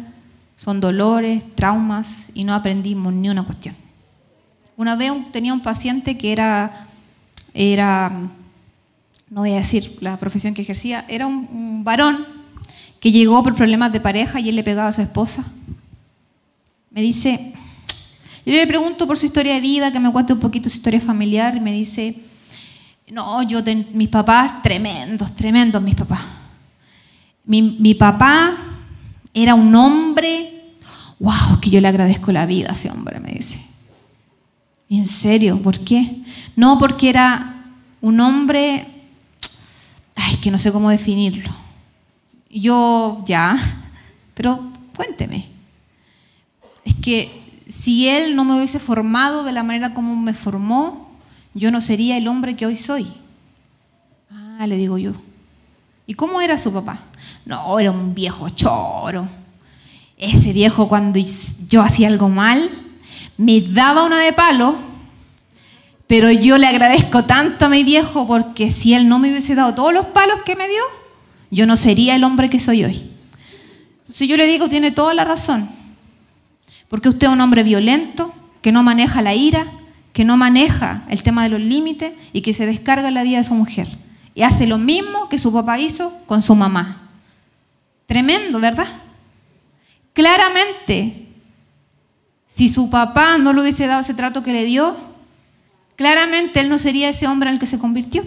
son dolores, traumas y no aprendimos ni una cuestión. Una vez tenía un paciente que era, era no voy a decir la profesión que ejercía, era un, varón que llegó por problemas de pareja y él le pegaba a su esposa. Me dice, yo le pregunto por su historia de vida, que me cuente un poquito su historia familiar, y me dice, no, yo, mis papás, tremendos, tremendos mis papás. Mi, mi papá era un hombre, wow, que yo le agradezco la vida a ese hombre, me dice. ¿Y en serio? ¿Por qué? No, porque era un hombre ay, que no sé cómo definirlo. Yo, ya, pero cuénteme. Es que si él no me hubiese formado de la manera como me formó, yo no sería el hombre que hoy soy. Ah, le digo yo. ¿Y cómo era su papá? No, era un viejo choro. Ese viejo cuando yo hacía algo mal, me daba una de palo pero yo le agradezco tanto a mi viejo porque si él no me hubiese dado todos los palos que me dio, yo no sería el hombre que soy hoy. Entonces yo le digo, tiene toda la razón. Porque usted es un hombre violento, que no maneja la ira, que no maneja el tema de los límites y que se descarga la vida de su mujer. Y hace lo mismo que su papá hizo con su mamá. Tremendo, ¿verdad? Claramente, si su papá no le hubiese dado ese trato que le dio, claramente él no sería ese hombre el que se convirtió.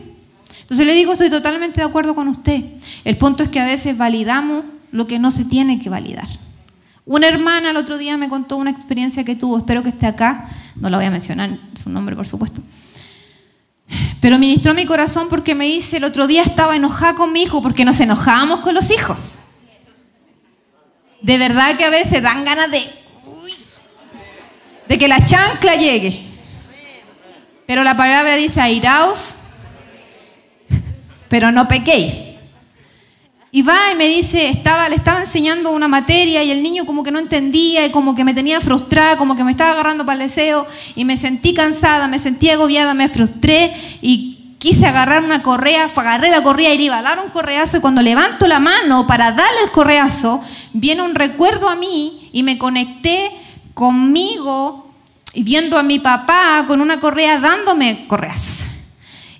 Entonces le digo, estoy totalmente de acuerdo con usted. El punto es que a veces validamos lo que no se tiene que validar. Una hermana el otro día me contó una experiencia que tuvo, espero que esté acá, no la voy a mencionar su nombre por supuesto, pero ministró mi corazón porque me dice, el otro día estaba enojada con mi hijo porque nos enojábamos con los hijos. De verdad que a veces dan ganas de, de que la chancla llegue. Pero la palabra dice, airaos, pero no pequéis. Y va y me dice, estaba, le estaba enseñando una materia y el niño como que no entendía y como que me tenía frustrada, como que me estaba agarrando para el deseo y me sentí cansada, me sentí agobiada, me frustré y quise agarrar una correa, agarré la correa y le iba a dar un correazo y cuando levanto la mano para darle el correazo, viene un recuerdo a mí y me conecté conmigo y viendo a mi papá con una correa dándome correazos.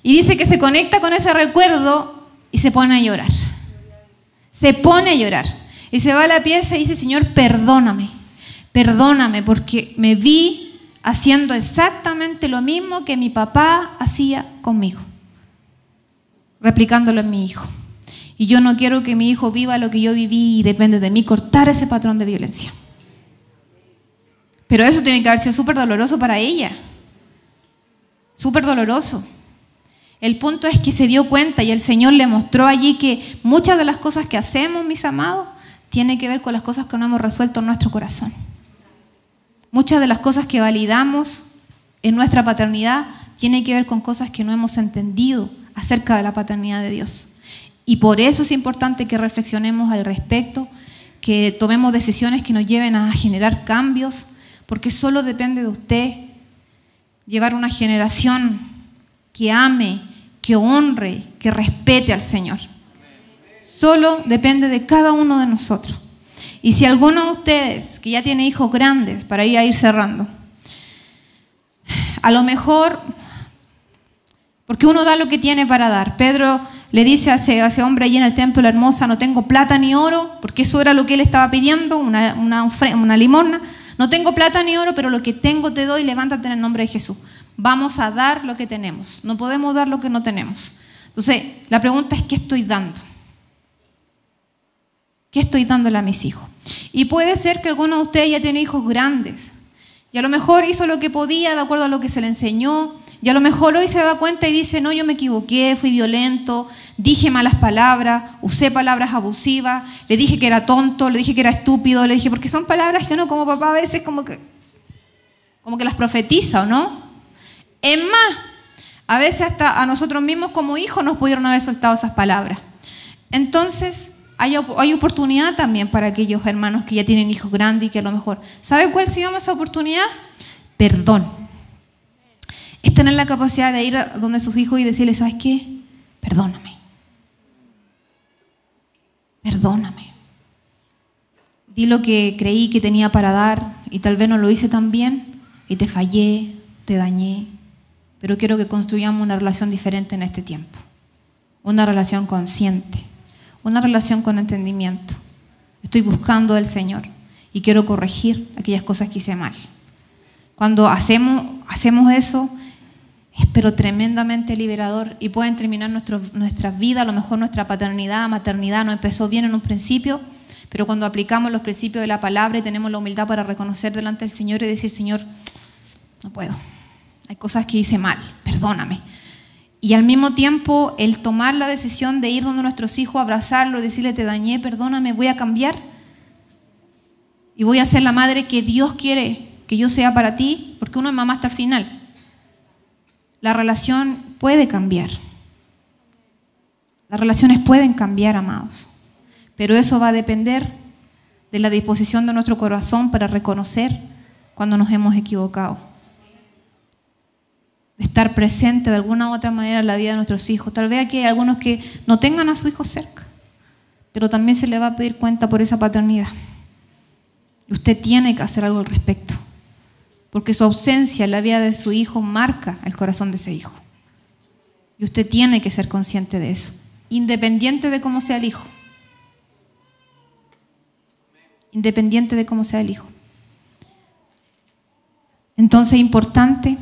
Y dice que se conecta con ese recuerdo y se pone a llorar. Se pone a llorar. Y se va a la pieza y dice, Señor, perdóname, perdóname porque me vi haciendo exactamente lo mismo que mi papá hacía conmigo, replicándolo en mi hijo. Y yo no quiero que mi hijo viva lo que yo viví y depende de mí cortar ese patrón de violencia. Pero eso tiene que haber sido súper doloroso para ella. Súper doloroso. El punto es que se dio cuenta y el Señor le mostró allí que muchas de las cosas que hacemos, mis amados, tienen que ver con las cosas que no hemos resuelto en nuestro corazón. Muchas de las cosas que validamos en nuestra paternidad tienen que ver con cosas que no hemos entendido acerca de la paternidad de Dios. Y por eso es importante que reflexionemos al respecto, que tomemos decisiones que nos lleven a generar cambios, porque solo depende de usted llevar una generación que ame, que honre, que respete al Señor. Solo depende de cada uno de nosotros. Y si alguno de ustedes que ya tiene hijos grandes, para ir a ir cerrando, a lo mejor, porque uno da lo que tiene para dar. Pedro le dice a ese, hombre allí en el templo, hermosa, no tengo plata ni oro, porque eso era lo que él estaba pidiendo, una, una. No tengo plata ni oro, pero lo que tengo te doy, levántate en el nombre de Jesús. Vamos a dar lo que tenemos. No podemos dar lo que no tenemos. Entonces, la pregunta es, ¿qué estoy dando? ¿Qué estoy dándole a mis hijos? Y puede ser que alguno de ustedes ya tiene hijos grandes. Y a lo mejor hizo lo que podía de acuerdo a lo que se le enseñó. Y a lo mejor hoy se da cuenta y dice, no, yo me equivoqué, fui violento, dije malas palabras, usé palabras abusivas, le dije que era tonto, le dije que era estúpido, le dije, porque son palabras que uno como papá a veces como que, como que las profetiza, ¿o no? Es más, a veces hasta a nosotros mismos como hijos nos pudieron haber soltado esas palabras. Entonces, hay, oportunidad también para aquellos hermanos que ya tienen hijos grandes y que a lo mejor, ¿sabe cuál se llama esa oportunidad? Perdón. Es tener la capacidad de ir a donde sus hijos y decirles, ¿sabes qué? Perdóname. Perdóname. Di lo que creí que tenía para dar y tal vez no lo hice tan bien y te fallé, te dañé, pero quiero que construyamos una relación diferente en este tiempo. Una relación consciente una relación con entendimiento. Estoy buscando del Señor y quiero corregir aquellas cosas que hice mal. Cuando hacemos, hacemos eso, es pero tremendamente liberador y pueden terminar nuestra vida, a lo mejor nuestra paternidad, maternidad no empezó bien en un principio, pero cuando aplicamos los principios de la palabra y tenemos la humildad para reconocer delante del Señor y decir, Señor, no puedo, hay cosas que hice mal, perdóname. Y al mismo tiempo, el tomar la decisión de ir donde nuestros hijos, abrazarlo, decirle, te dañé, perdóname, voy a cambiar. Y voy a ser la madre que Dios quiere que yo sea para ti, porque uno es mamá hasta el final. La relación puede cambiar. Las relaciones pueden cambiar, amados. Pero eso va a depender de la disposición de nuestro corazón para reconocer cuando nos hemos equivocado estar presente de alguna u otra manera en la vida de nuestros hijos. Tal vez aquí hay algunos que no tengan a su hijo cerca, pero también se le va a pedir cuenta por esa paternidad. Y usted tiene que hacer algo al respecto, porque su ausencia en la vida de su hijo marca el corazón de ese hijo. Y usted tiene que ser consciente de eso, independiente de cómo sea el hijo. Independiente de cómo sea el hijo. Entonces es importante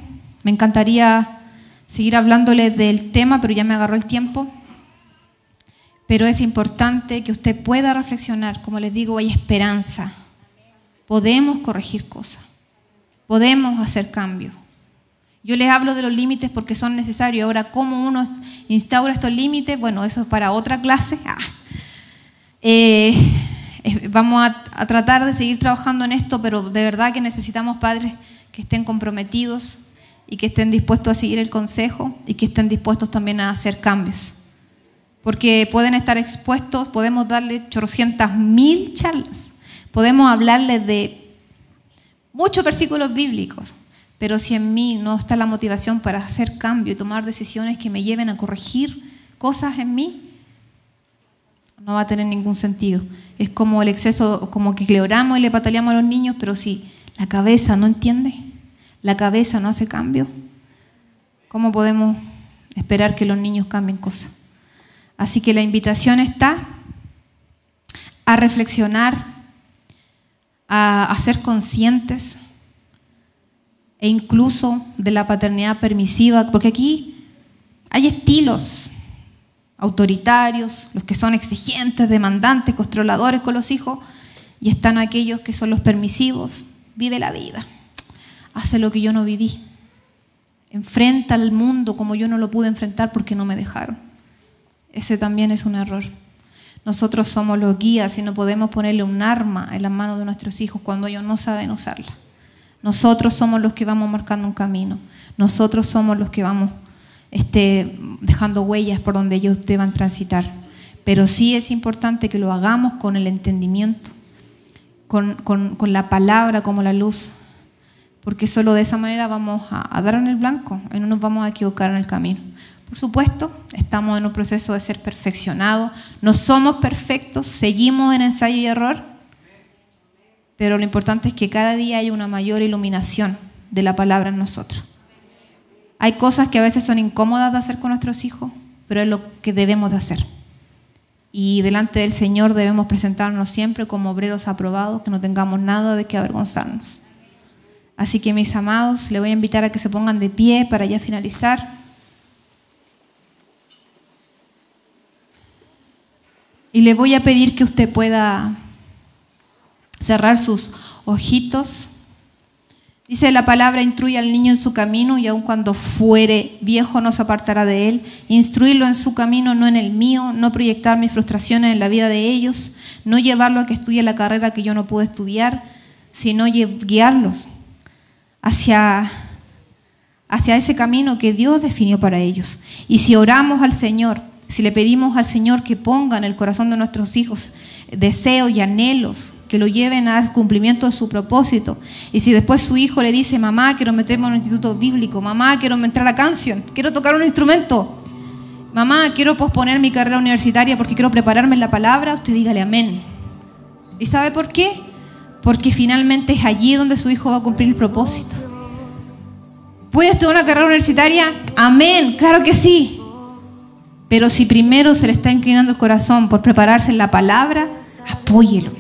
me encantaría seguir hablándole del tema, pero ya me agarró el tiempo. Pero es importante que usted pueda reflexionar. Como les digo, hay esperanza. Podemos corregir cosas. Podemos hacer cambios. Yo les hablo de los límites porque son necesarios. Ahora, ¿cómo uno instaura estos límites? Bueno, eso es para otra clase. Ah. Eh, vamos a, a tratar de seguir trabajando en esto, pero de verdad que necesitamos padres que estén comprometidos, y que estén dispuestos a seguir el consejo y que estén dispuestos también a hacer cambios. Porque pueden estar expuestos, podemos darle chorcientas mil charlas, podemos hablarles de muchos versículos bíblicos, pero si en mí no está la motivación para hacer cambio y tomar decisiones que me lleven a corregir cosas en mí, no va a tener ningún sentido. Es como el exceso, como que le oramos y le pataleamos a los niños, pero si la cabeza no entiende, la cabeza no hace cambio, ¿cómo podemos esperar que los niños cambien cosas? Así que la invitación está a reflexionar, a, ser conscientes e incluso de la paternidad permisiva, porque aquí hay estilos autoritarios, los que son exigentes, demandantes, controladores con los hijos, y están aquellos que son los permisivos, vive la vida hace lo que yo no viví. Enfrenta al mundo como yo no lo pude enfrentar porque no me dejaron. Ese también es un error. Nosotros somos los guías y no podemos ponerle un arma en las manos de nuestros hijos cuando ellos no saben usarla. Nosotros somos los que vamos marcando un camino. Nosotros somos los que vamos esté dejando huellas por donde ellos deban transitar. Pero sí es importante que lo hagamos con el entendimiento, con la palabra como la luz, porque solo de esa manera vamos a, dar en el blanco y no nos vamos a equivocar en el camino. Por supuesto, estamos en un proceso de ser perfeccionados, no somos perfectos, seguimos en ensayo y error, pero lo importante es que cada día hay una mayor iluminación de la palabra en nosotros. Hay cosas que a veces son incómodas de hacer con nuestros hijos, pero es lo que debemos de hacer. Y delante del Señor debemos presentarnos siempre como obreros aprobados, que no tengamos nada de qué avergonzarnos. Así que mis amados, le voy a invitar a que se pongan de pie para ya finalizar. Y le voy a pedir que usted pueda cerrar sus ojitos. Dice la palabra, instruye al niño en su camino y aun cuando fuere viejo no se apartará de él. Instruirlo en su camino, no en el mío, no proyectar mis frustraciones en la vida de ellos, no llevarlo a que estudie la carrera que yo no pude estudiar, sino guiarlos hacia, hacia ese camino que Dios definió para ellos. Y si oramos al Señor, si le pedimos al Señor que ponga en el corazón de nuestros hijos deseos y anhelos, que lo lleven al cumplimiento de su propósito. Y si después su hijo le dice, mamá, quiero meterme en un instituto bíblico, mamá, quiero entrar a canción, quiero tocar un instrumento, mamá, quiero posponer mi carrera universitaria porque quiero prepararme en la palabra, usted dígale amén. ¿Y sabe por qué? porque finalmente es allí donde su hijo va a cumplir el propósito. ¿Puede estudiar una carrera universitaria? Amén, claro que sí. Pero si primero se le está inclinando el corazón por prepararse en la palabra, apóyelo.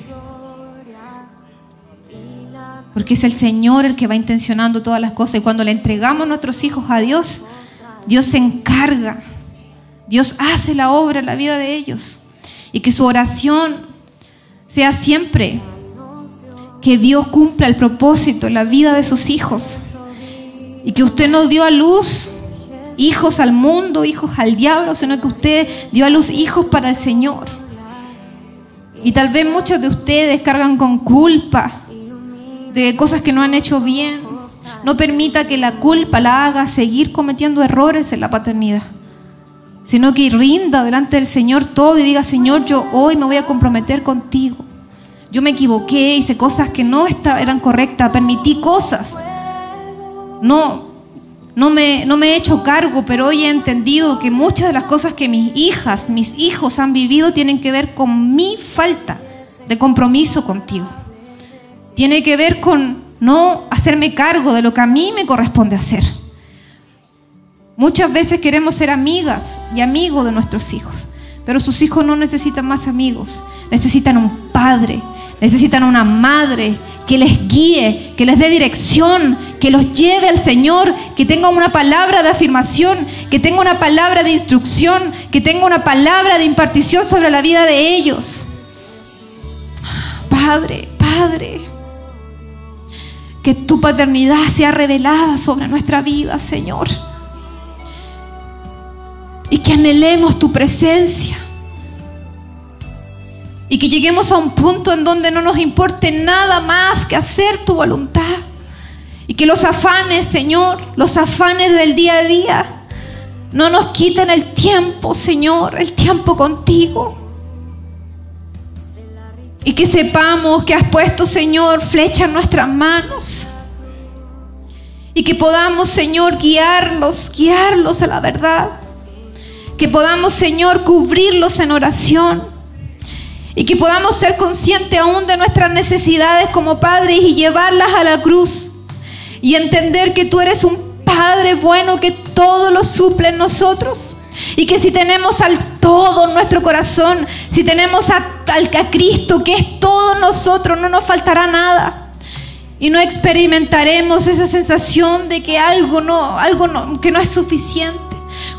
Porque es el Señor el que va intencionando todas las cosas. Y cuando le entregamos nuestros hijos a Dios, Dios se encarga. Dios hace la obra en la vida de ellos. Y que su oración sea siempre que Dios cumpla el propósito en la vida de sus hijos. Y que usted no dio a luz hijos al mundo, hijos al diablo, sino que usted dio a luz hijos para el Señor. Y tal vez muchos de ustedes cargan con culpa de cosas que no han hecho bien. No permita que la culpa la haga seguir cometiendo errores en la paternidad, sino que rinda delante del Señor todo y diga, Señor, yo hoy me voy a comprometer contigo. Yo me equivoqué, hice cosas que no eran correctas, permití cosas. No, no me, he hecho cargo, pero hoy he entendido que muchas de las cosas que mis hijas, mis hijos han vivido tienen que ver con mi falta de compromiso contigo. Tiene que ver con no hacerme cargo de lo que a mí me corresponde hacer. Muchas veces queremos ser amigas y amigos de nuestros hijos, pero sus hijos no necesitan más amigos, necesitan un padre, Necesitan una madre que les guíe, que les dé dirección, que los lleve al Señor, que tenga una palabra de afirmación, que tenga una palabra de instrucción, que tenga una palabra de impartición sobre la vida de ellos. Padre, Padre, que tu paternidad sea revelada sobre nuestra vida, Señor. Y que anhelemos tu presencia y que lleguemos a un punto en donde no nos importe nada más que hacer tu voluntad. Y que los afanes, Señor, los afanes del día a día, no nos quiten el tiempo, Señor, el tiempo contigo. Y que sepamos que has puesto, Señor, flecha en nuestras manos. Y que podamos, Señor, guiarlos, guiarlos a la verdad. Que podamos, Señor, cubrirlos en oración y que podamos ser conscientes aún de nuestras necesidades como padres y llevarlas a la cruz y entender que tú eres un Padre bueno que todo lo suple en nosotros. Y que si tenemos al todo en nuestro corazón, si tenemos a, a Cristo que es todo nosotros, no nos faltará nada. Y no experimentaremos esa sensación de que algo no, algo que no es suficiente.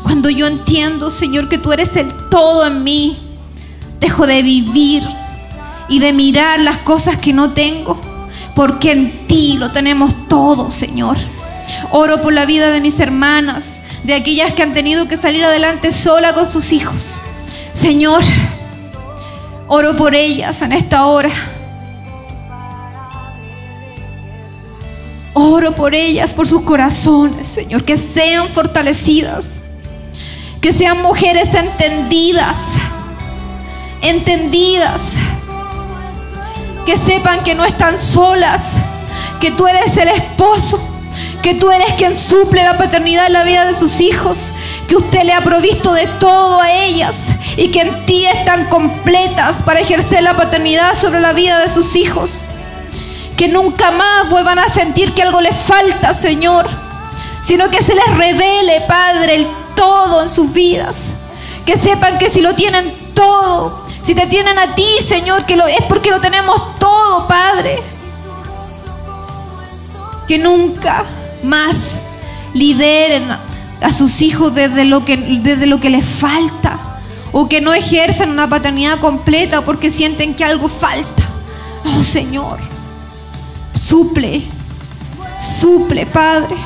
Cuando yo entiendo, Señor, que tú eres el todo en mí Dejo de vivir y de mirar las cosas que no tengo, porque en ti lo tenemos todo, Señor. Oro por la vida de mis hermanas, de aquellas que han tenido que salir adelante sola con sus hijos. Señor, oro por ellas en esta hora. Oro por ellas, por sus corazones, Señor, que sean fortalecidas Que sean mujeres entendidas, entendidas. Que sepan que no están solas, que tú eres el esposo, que tú eres quien suple la paternidad en la vida de sus hijos, que usted le ha provisto de todo a ellas y que en ti están completas para ejercer la paternidad sobre la vida de sus hijos. Que nunca más vuelvan a sentir que algo les falta, Señor, sino que se les revele, Padre, el todo en sus vidas. Que sepan que si lo tienen todo, si te tienen a ti, Señor, que es porque lo tenemos todo, Padre. Que nunca más lideren a sus hijos desde lo que, desde lo que les falta o que no ejerzan una paternidad completa porque sienten que algo falta. Oh Señor, suple, suple, Padre.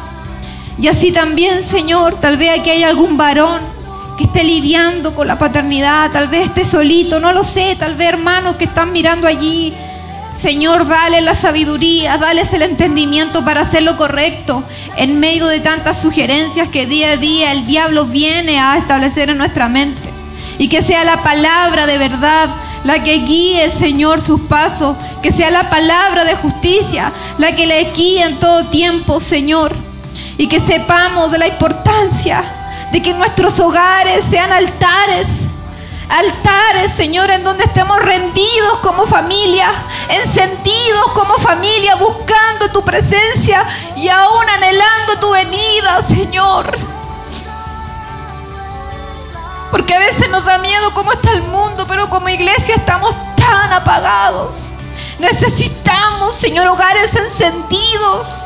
Y así también, Señor, tal vez aquí hay algún varón que esté lidiando con la paternidad, tal vez esté solito, no lo sé, tal vez hermanos que están mirando allí Señor, dale la sabiduría, dales el entendimiento para hacer lo correcto en medio de tantas sugerencias que día a día el diablo viene a establecer en nuestra mente. Y que sea la palabra de verdad la que guíe, Señor, sus pasos. Que sea la palabra de justicia la que le guíe en todo tiempo, Señor. Y que sepamos de la importancia de que nuestros hogares sean altares altares, Señor, en donde estemos rendidos como familia, encendidos como familia, buscando tu presencia y aún anhelando tu venida, Señor. Porque a veces nos da miedo cómo está el mundo, pero como iglesia estamos tan apagados. Necesitamos, Señor, hogares encendidos,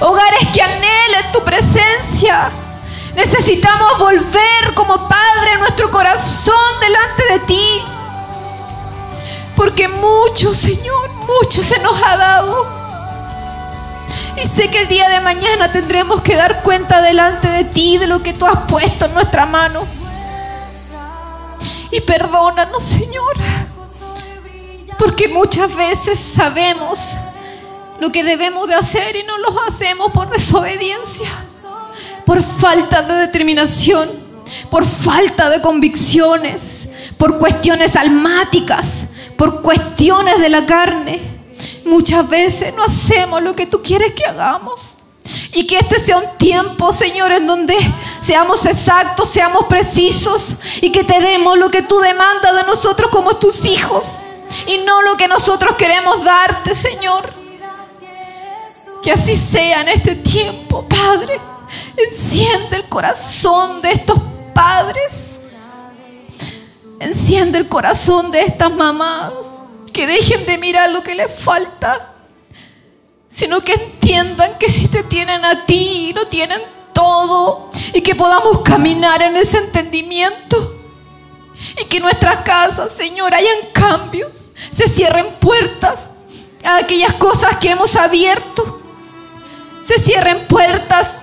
hogares que anhelen tu presencia Necesitamos volver como Padre nuestro corazón delante de ti. Porque mucho, Señor, mucho se nos ha dado. Y sé que el día de mañana tendremos que dar cuenta delante de ti de lo que tú has puesto en nuestra mano. Y perdónanos, Señor. Porque muchas veces sabemos lo que debemos de hacer y no lo hacemos por desobediencia por falta de determinación, por falta de convicciones, por cuestiones almáticas, por cuestiones de la carne. Muchas veces no hacemos lo que tú quieres que hagamos. Y que este sea un tiempo, Señor, en donde seamos exactos, seamos precisos y que te demos lo que tú demandas de nosotros como tus hijos y no lo que nosotros queremos darte, Señor. Que así sea en este tiempo, Padre. Enciende el corazón de estos padres. Enciende el corazón de estas mamás. Que dejen de mirar lo que les falta. Sino que entiendan que si te tienen a ti, lo tienen todo. Y que podamos caminar en ese entendimiento. Y que nuestras casas, Señor, hayan cambios. Se cierren puertas a aquellas cosas que hemos abierto. Se cierren puertas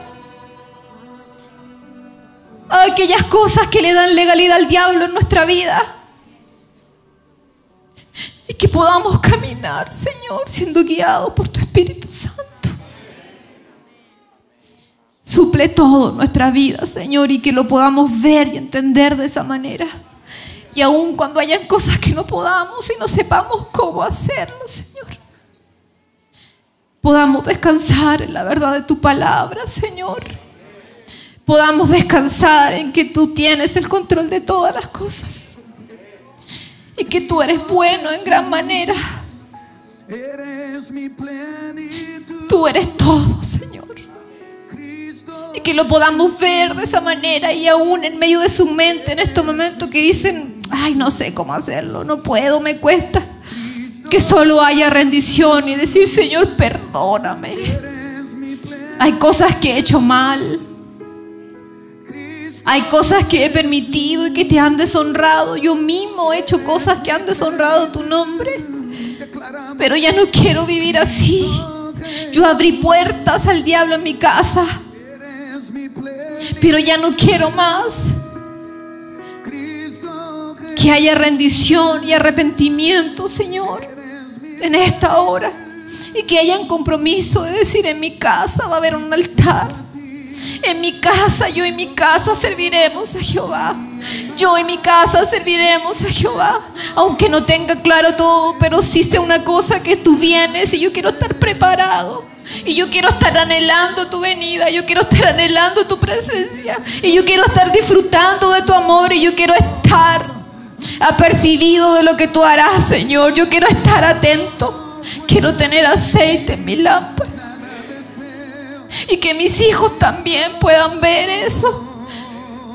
aquellas cosas que le dan legalidad al diablo en nuestra vida. Y que podamos caminar, Señor, siendo guiados por tu Espíritu Santo. Suple todo nuestra vida, Señor, y que lo podamos ver y entender de esa manera. Y aun cuando hayan cosas que no podamos y no sepamos cómo hacerlo, Señor, podamos descansar en la verdad de tu palabra, Señor podamos descansar en que tú tienes el control de todas las cosas y que tú eres bueno en gran manera. Tú eres todo, Señor. Y que lo podamos ver de esa manera y aún en medio de su mente en estos momentos que dicen, ay, no sé cómo hacerlo, no puedo, me cuesta. Que solo haya rendición y decir, Señor, perdóname. Hay cosas que he hecho mal. Hay cosas que he permitido y que te han deshonrado. Yo mismo he hecho cosas que han deshonrado tu nombre. Pero ya no quiero vivir así. Yo abrí puertas al diablo en mi casa. Pero ya no quiero más. Que haya rendición y arrepentimiento, Señor, en esta hora. Y que haya un compromiso de decir en mi casa va a haber un altar En mi casa, yo en mi casa serviremos a Jehová. Yo en mi casa serviremos a Jehová. Aunque no tenga claro todo, pero sé una cosa que tú vienes y yo quiero estar preparado. Y yo quiero estar anhelando tu venida, yo quiero estar anhelando tu presencia. Y yo quiero estar disfrutando de tu amor y yo quiero estar apercibido de lo que tú harás, Señor. Yo quiero estar atento. Quiero tener aceite en mi lámpara. Y que mis hijos también puedan ver eso.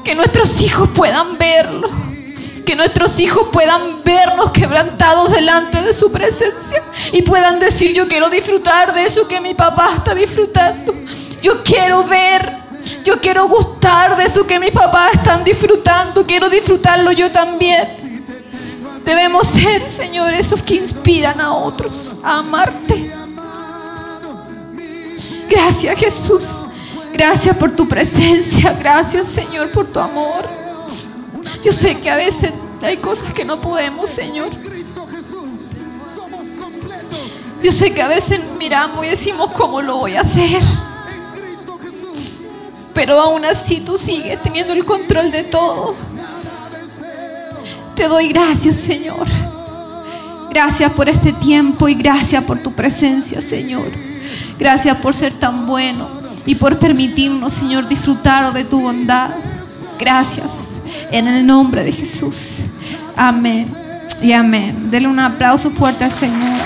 Que nuestros hijos puedan verlo. Que nuestros hijos puedan vernos quebrantados delante de su presencia. Y puedan decir, yo quiero disfrutar de eso que mi papá está disfrutando. Yo quiero ver. Yo quiero gustar de eso que mis papás están disfrutando. Quiero disfrutarlo yo también. Debemos ser, Señor, esos que inspiran a otros a amarte. Gracias Jesús. Gracias por tu presencia. Gracias Señor por tu amor. Yo sé que a veces hay cosas que no podemos, Señor. Yo sé que a veces miramos y decimos, ¿cómo lo voy a hacer? Pero aún así tú sigues teniendo el control de todo. Te doy gracias, Señor. Gracias por este tiempo y gracias por tu presencia, Señor. Gracias por ser tan bueno y por permitirnos, Señor, disfrutar de tu bondad. Gracias. En el nombre de Jesús. Amén. Y amén. Dele un aplauso fuerte al Señor.